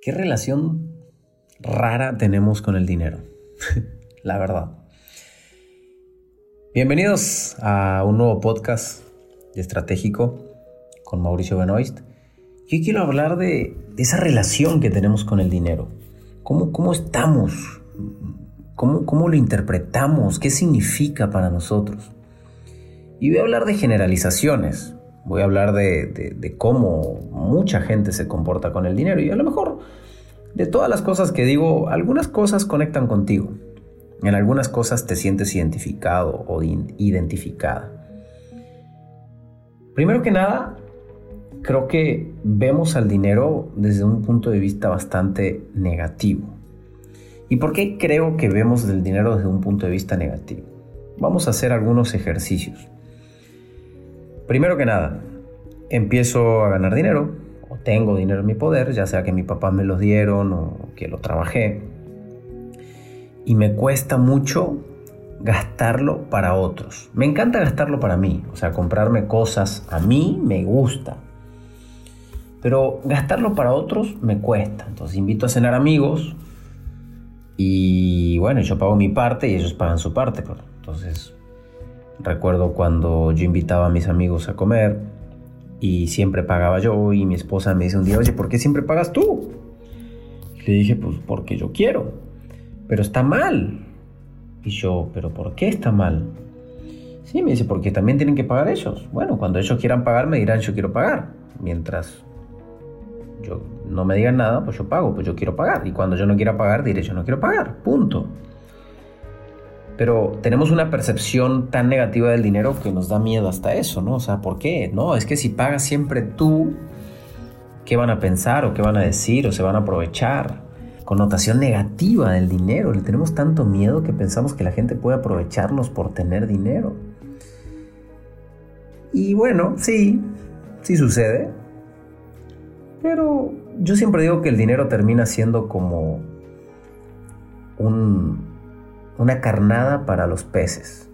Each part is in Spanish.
¿Qué relación rara tenemos con el dinero? La verdad. Bienvenidos a un nuevo podcast de estratégico con Mauricio Benoist. Yo quiero hablar de, esa relación que tenemos con el dinero. ¿Cómo, cómo estamos? ¿Cómo, ¿Cómo lo interpretamos? ¿Qué significa para nosotros? Y voy a hablar de generalizaciones, voy a hablar de, cómo mucha gente se comporta con el dinero y a lo mejor de todas las cosas que digo, algunas cosas conectan contigo. En algunas cosas te sientes identificado o identificada. Primero que nada, creo que vemos al dinero desde un punto de vista bastante negativo. ¿Y por qué creo que vemos el dinero desde un punto de vista negativo? Vamos a hacer algunos ejercicios. Primero que nada, empiezo a ganar dinero, o tengo dinero en mi poder, ya sea que mi papá me lo dieron o que lo trabajé, y me cuesta mucho gastarlo para otros. Me encanta gastarlo para mí, o sea, comprarme cosas a mí me gusta. Pero gastarlo para otros me cuesta. Entonces invito a cenar amigos y bueno, yo pago mi parte y ellos pagan su parte. Entonces Recuerdo cuando yo invitaba a mis amigos a comer y siempre pagaba yo y mi esposa me dice un día, oye, ¿por qué siempre pagas tú? Le dije, pues porque yo quiero, pero está mal. Y yo, ¿pero por qué está mal? Sí, me dice, porque también tienen que pagar ellos. Bueno, cuando ellos quieran pagar, me dirán, yo quiero pagar. Mientras yo no me digan nada, pues yo pago, pues yo quiero pagar. Y cuando yo no quiera pagar, diré, yo no quiero pagar. Punto pero tenemos una percepción tan negativa del dinero que nos da miedo hasta eso, ¿no? O sea, ¿por qué? No, es que si pagas siempre tú, ¿qué van a pensar o qué van a decir o se van a aprovechar? Connotación negativa del dinero. Le tenemos tanto miedo que pensamos que la gente puede aprovecharnos por tener dinero. Y bueno, sí, sí sucede. Pero yo siempre digo que el dinero termina siendo como un, una carnada para los peces.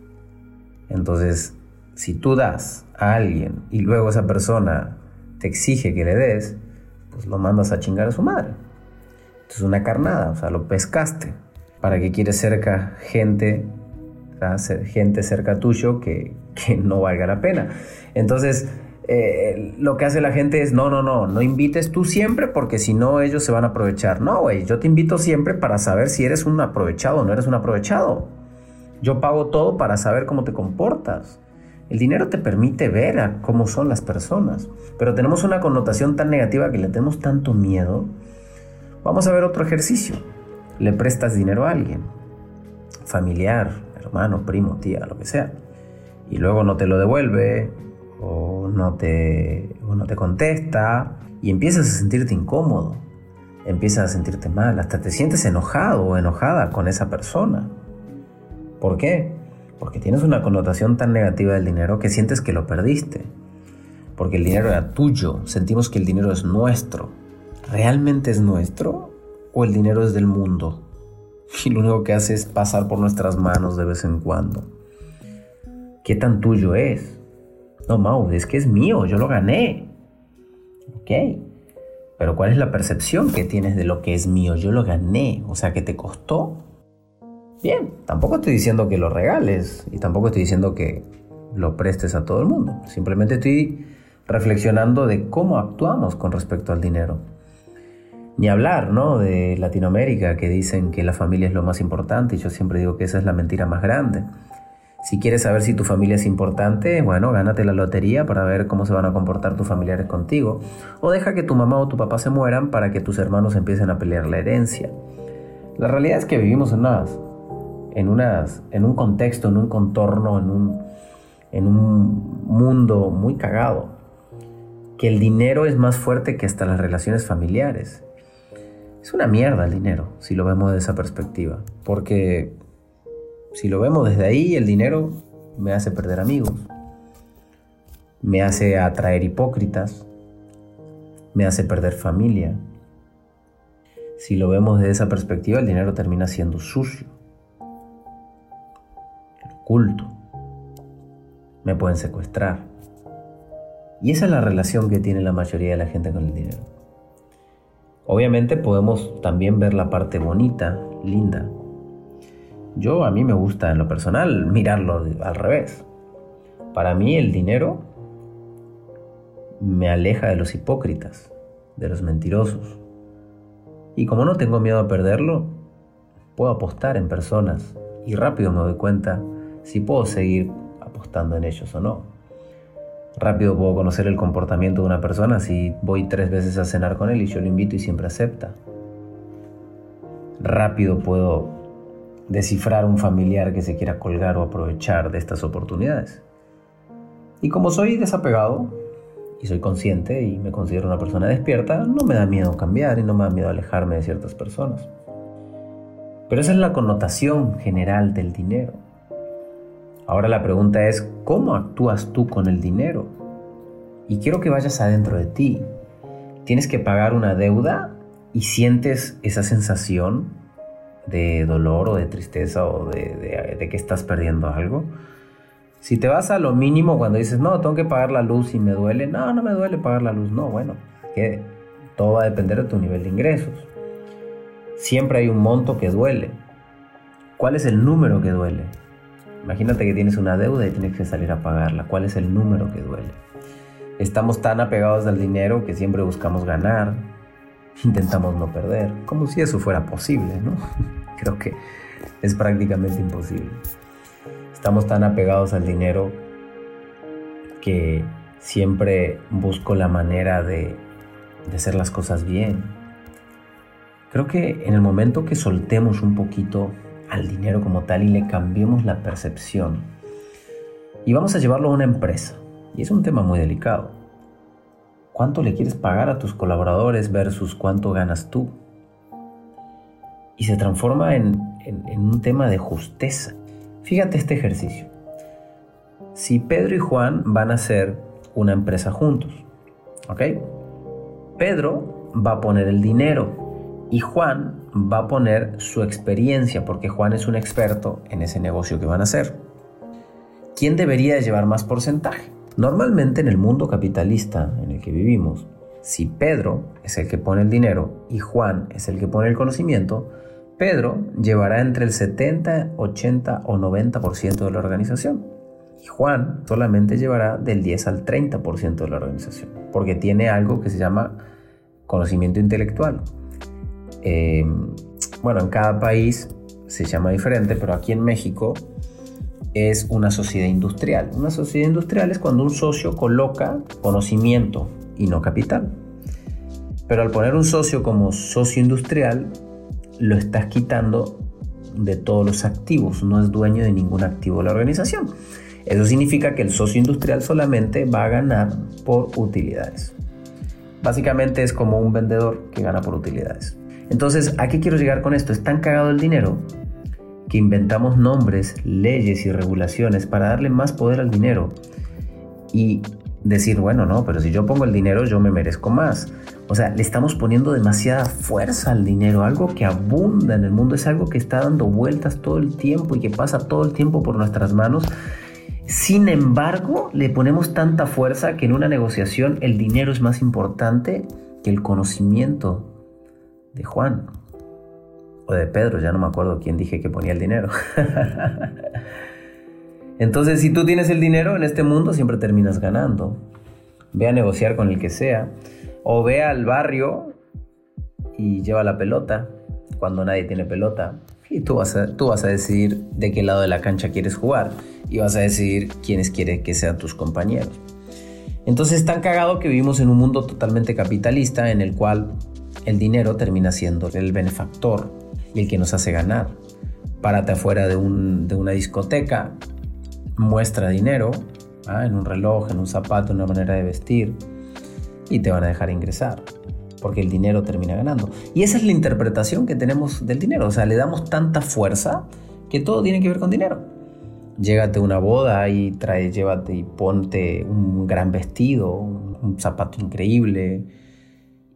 Entonces, si tú das a alguien y luego esa persona te exige que le des, pues lo mandas a chingar a su madre. Es una carnada, o sea, lo pescaste. ¿Para qué quieres cerca gente, gente cerca tuyo que, que no valga la pena? Entonces, eh, lo que hace la gente es, no, no, no, no invites tú siempre porque si no ellos se van a aprovechar. No, güey, yo te invito siempre para saber si eres un aprovechado o no eres un aprovechado. Yo pago todo para saber cómo te comportas. El dinero te permite ver a cómo son las personas, pero tenemos una connotación tan negativa que le tenemos tanto miedo. Vamos a ver otro ejercicio. Le prestas dinero a alguien, familiar, hermano, primo, tía, lo que sea, y luego no te lo devuelve, o no te, no te contesta y empiezas a sentirte incómodo, empiezas a sentirte mal, hasta te sientes enojado o enojada con esa persona. ¿Por qué? Porque tienes una connotación tan negativa del dinero que sientes que lo perdiste. Porque el dinero era tuyo, sentimos que el dinero es nuestro. ¿Realmente es nuestro o el dinero es del mundo? Y lo único que hace es pasar por nuestras manos de vez en cuando. ¿Qué tan tuyo es? No, Mau, es que es mío, yo lo gané. Ok. Pero ¿cuál es la percepción que tienes de lo que es mío? Yo lo gané, o sea, que te costó. Bien, tampoco estoy diciendo que lo regales y tampoco estoy diciendo que lo prestes a todo el mundo. Simplemente estoy reflexionando de cómo actuamos con respecto al dinero. Ni hablar, ¿no? De Latinoamérica que dicen que la familia es lo más importante y yo siempre digo que esa es la mentira más grande. Si quieres saber si tu familia es importante, bueno, gánate la lotería para ver cómo se van a comportar tus familiares contigo. O deja que tu mamá o tu papá se mueran para que tus hermanos empiecen a pelear la herencia. La realidad es que vivimos en unas, en unas, en un contexto, en un contorno, en un, en un mundo muy cagado. Que el dinero es más fuerte que hasta las relaciones familiares. Es una mierda el dinero, si lo vemos de esa perspectiva. Porque si lo vemos desde ahí, el dinero me hace perder amigos, me hace atraer hipócritas, me hace perder familia. Si lo vemos desde esa perspectiva, el dinero termina siendo sucio, oculto, me pueden secuestrar. Y esa es la relación que tiene la mayoría de la gente con el dinero. Obviamente podemos también ver la parte bonita, linda. Yo a mí me gusta en lo personal mirarlo al revés. Para mí el dinero me aleja de los hipócritas, de los mentirosos. Y como no tengo miedo a perderlo, puedo apostar en personas y rápido me doy cuenta si puedo seguir apostando en ellos o no. Rápido puedo conocer el comportamiento de una persona si voy tres veces a cenar con él y yo lo invito y siempre acepta. Rápido puedo descifrar un familiar que se quiera colgar o aprovechar de estas oportunidades. Y como soy desapegado y soy consciente y me considero una persona despierta, no me da miedo cambiar y no me da miedo alejarme de ciertas personas. Pero esa es la connotación general del dinero. Ahora la pregunta es, ¿cómo actúas tú con el dinero? Y quiero que vayas adentro de ti. Tienes que pagar una deuda y sientes esa sensación de dolor o de tristeza o de, que estás perdiendo algo. Si te vas a lo mínimo cuando dices, no, tengo que pagar la luz y me duele, no, no me duele pagar la luz, no, bueno, que todo va a depender de tu nivel de ingresos. Siempre hay un monto que duele. ¿Cuál es el número que duele? Imagínate que tienes una deuda y tienes que salir a pagarla. ¿Cuál es el número que duele? Estamos tan apegados al dinero que siempre buscamos ganar, intentamos no perder, como si eso fuera posible, ¿no? Creo que es prácticamente imposible. Estamos tan apegados al dinero que siempre busco la manera de, de hacer las cosas bien. Creo que en el momento que soltemos un poquito al dinero como tal y le cambiemos la percepción. Y vamos a llevarlo a una empresa. Y es un tema muy delicado. ¿Cuánto le quieres pagar a tus colaboradores versus cuánto ganas tú? Y se transforma en, un tema de justeza. Fíjate este ejercicio. Si Pedro y Juan van a hacer una empresa juntos, ¿ok? Pedro va a poner el dinero y Juan va a poner su experiencia, porque Juan es un experto en ese negocio que van a hacer. ¿Quién debería llevar más porcentaje? Normalmente en el mundo capitalista en el que vivimos, si Pedro es el que pone el dinero y Juan es el que pone el conocimiento, Pedro llevará entre el 70, 80 o 90% de la organización. Y Juan solamente llevará del 10 al 30% de la organización, porque tiene algo que se llama conocimiento intelectual. Em, bueno, en cada país se llama diferente, pero aquí en México es una sociedad industrial. Una sociedad industrial es cuando un socio coloca conocimiento y no capital. Pero al poner un socio como socio industrial, lo estás quitando de todos los activos, no es dueño de ningún activo de la organización. Eso significa que el socio industrial solamente va a ganar por utilidades. Básicamente es como un vendedor que gana por utilidades. Entonces, ¿a qué quiero llegar con esto? Es tan cagado el dinero inventamos nombres, leyes y regulaciones para darle más poder al dinero y decir, bueno, no, pero si yo pongo el dinero yo me merezco más. O sea, le estamos poniendo demasiada fuerza al dinero, algo que abunda en el mundo, es algo que está dando vueltas todo el tiempo y que pasa todo el tiempo por nuestras manos. Sin embargo, le ponemos tanta fuerza que en una negociación el dinero es más importante que el conocimiento de Juan o de Pedro, ya no me acuerdo quién dije que ponía el dinero. Entonces, si tú tienes el dinero en este mundo, siempre terminas ganando. Ve a negociar con el que sea. O ve al barrio y lleva la pelota cuando nadie tiene pelota. Y tú vas, a, tú vas a decidir de qué lado de la cancha quieres jugar. Y vas a decidir quiénes quieres que sean tus compañeros. Entonces es tan cagado que vivimos en un mundo totalmente capitalista en el cual el dinero termina siendo el benefactor el que nos hace ganar. Párate afuera de, una discoteca, muestra dinero ¿ah? en un reloj, en un zapato, en una manera de vestir y te van a dejar ingresar porque el dinero termina ganando. Y esa es la interpretación que tenemos del dinero, o sea, le damos tanta fuerza que todo tiene que ver con dinero. Llégate una boda y trae, llévate y ponte un gran vestido, un zapato increíble,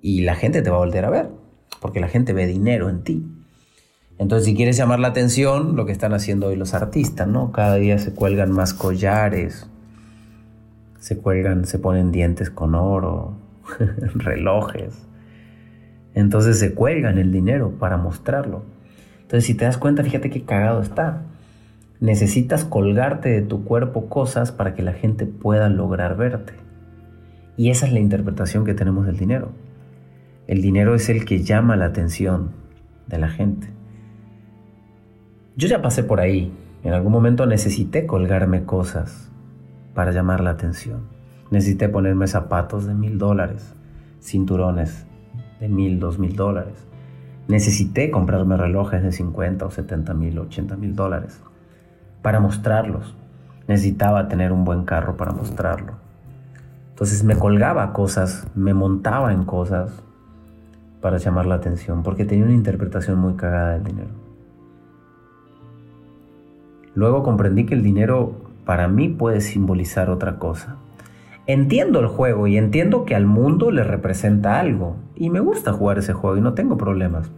y la gente te va a volver a ver, porque la gente ve dinero en ti. Entonces, si quieres llamar la atención, lo que están haciendo hoy los artistas, ¿no? Cada día se cuelgan más collares, se cuelgan, se ponen dientes con oro, relojes. Entonces se cuelgan el dinero para mostrarlo. Entonces si te das cuenta, fíjate qué cagado está. Necesitas colgarte de tu cuerpo cosas para que la gente pueda lograr verte. Y esa es la interpretación que tenemos del dinero. El dinero es el que llama la atención de la gente. Yo ya pasé por ahí. En algún momento necesité colgarme cosas para llamar la atención. Necesité ponerme zapatos de mil dólares, cinturones de mil, dos mil dólares. Necesité comprarme relojes de 50 o 70 mil, 80 mil dólares para mostrarlos. Necesitaba tener un buen carro para mostrarlo. Entonces me colgaba cosas, me montaba en cosas para llamar la atención, porque tenía una interpretación muy cagada del dinero. Luego comprendí que el dinero para mí puede simbolizar otra cosa. Entiendo el juego y entiendo que al mundo le representa algo. Y me gusta jugar ese juego y no tengo problemas.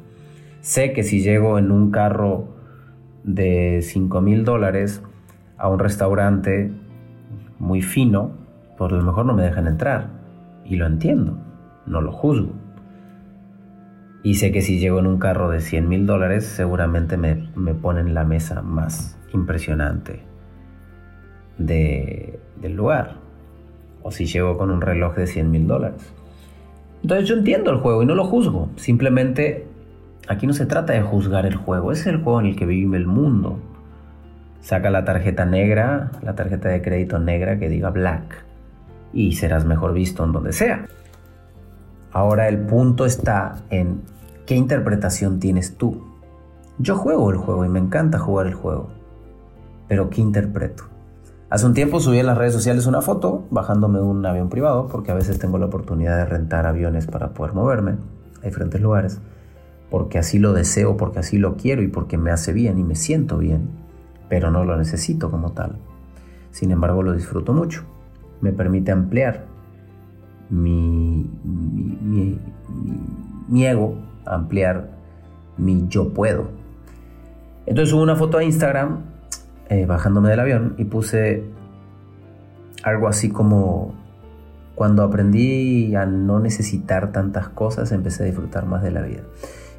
Sé que si llego en un carro de 5 mil dólares a un restaurante muy fino, por lo mejor no me dejan entrar. Y lo entiendo, no lo juzgo. Y sé que si llego en un carro de 100 mil dólares, seguramente me, me ponen la mesa más impresionante de, del lugar. O si llego con un reloj de 100 mil dólares. Entonces yo entiendo el juego y no lo juzgo. Simplemente aquí no se trata de juzgar el juego. es el juego en el que vive el mundo. Saca la tarjeta negra, la tarjeta de crédito negra que diga black. Y serás mejor visto en donde sea. Ahora el punto está en qué interpretación tienes tú. Yo juego el juego y me encanta jugar el juego pero ¿qué interpreto? Hace un tiempo subí en las redes sociales una foto bajándome de un avión privado, porque a veces tengo la oportunidad de rentar aviones para poder moverme a diferentes lugares, porque así lo deseo, porque así lo quiero y porque me hace bien y me siento bien, pero no lo necesito como tal. Sin embargo, lo disfruto mucho. Me permite ampliar mi, mi, ego, ampliar mi yo puedo. Entonces subo una foto a Instagram eh, bajándome del avión y puse algo así como cuando aprendí a no necesitar tantas cosas empecé a disfrutar más de la vida.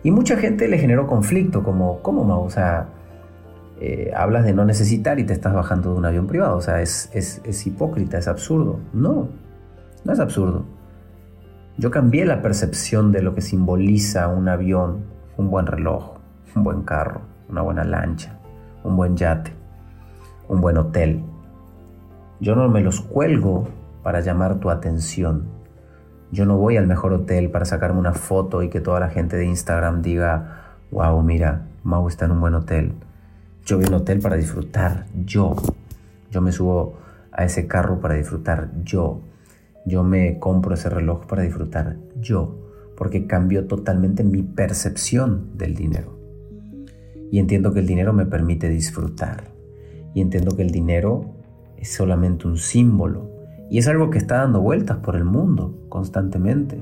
Y mucha gente le generó conflicto, como, ¿cómo, Mau? O sea, eh, hablas de no necesitar y te estás bajando de un avión privado. O sea, es, es, es hipócrita, es absurdo. No, no es absurdo. Yo cambié la percepción de lo que simboliza un avión, un buen reloj, un buen carro, una buena lancha, un buen yate un buen hotel. Yo no me los cuelgo para llamar tu atención. Yo no voy al mejor hotel para sacarme una foto y que toda la gente de Instagram diga, wow, mira, Mau está en un buen hotel. Yo voy a un hotel para disfrutar, yo. Yo me subo a ese carro para disfrutar, yo. Yo me compro ese reloj para disfrutar, yo. Porque cambió totalmente mi percepción del dinero. Y entiendo que el dinero me permite disfrutar y entiendo que el dinero es solamente un símbolo y es algo que está dando vueltas por el mundo constantemente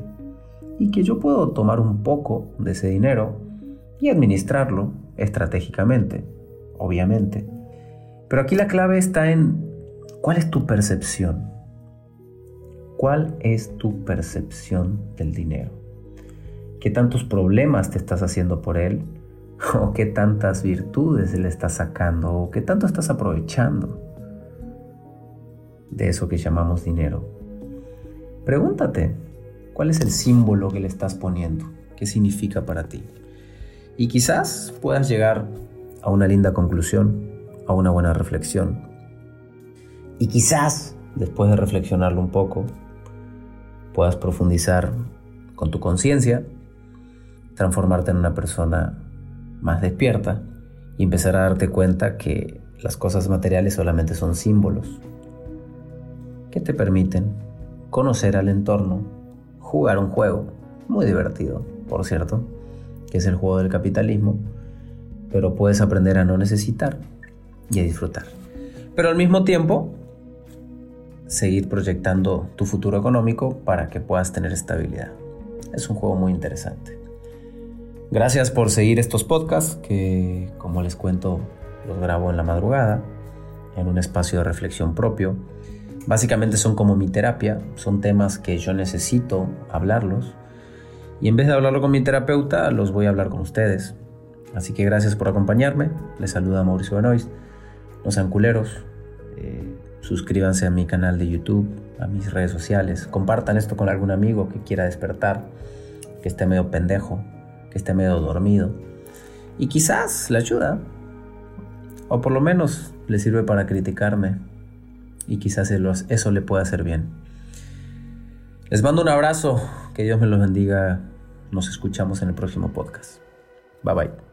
y que yo puedo tomar un poco de ese dinero y administrarlo estratégicamente, obviamente. Pero aquí la clave está en cuál es tu percepción. ¿Cuál es tu percepción del dinero? ¿Qué tantos problemas te estás haciendo por él? o qué tantas virtudes le estás sacando o qué tanto estás aprovechando de eso que llamamos dinero. Pregúntate, ¿cuál es el símbolo que le estás poniendo? ¿Qué significa para ti? Y quizás puedas llegar a una linda conclusión, a una buena reflexión. Y quizás, después de reflexionarlo un poco, puedas profundizar con tu conciencia, transformarte en una persona más despierta y empezar a darte cuenta que las cosas materiales solamente son símbolos que te permiten conocer al entorno, jugar un juego muy divertido, por cierto, que es el juego del capitalismo, pero puedes aprender a no necesitar y a disfrutar. Pero al mismo tiempo, seguir proyectando tu futuro económico para que puedas tener estabilidad. Es un juego muy interesante. Gracias por seguir estos podcasts que, como les cuento, los grabo en la madrugada, en un espacio de reflexión propio. Básicamente son como mi terapia, son temas que yo necesito hablarlos Y en vez de hablarlo con mi terapeuta, los voy a hablar con ustedes. Así que gracias por acompañarme. Les saluda Mauricio Benoist. No sean culeros. Eh, suscríbanse a mi canal de YouTube, a mis redes sociales. Compartan esto con algún amigo que quiera despertar, que esté medio pendejo, que esté medio dormido. Y quizás le ayuda. O por lo menos le sirve para criticarme. Y quizás eso le pueda hacer bien. Les mando un abrazo. Que Dios me los bendiga. Nos escuchamos en el próximo podcast. Bye bye.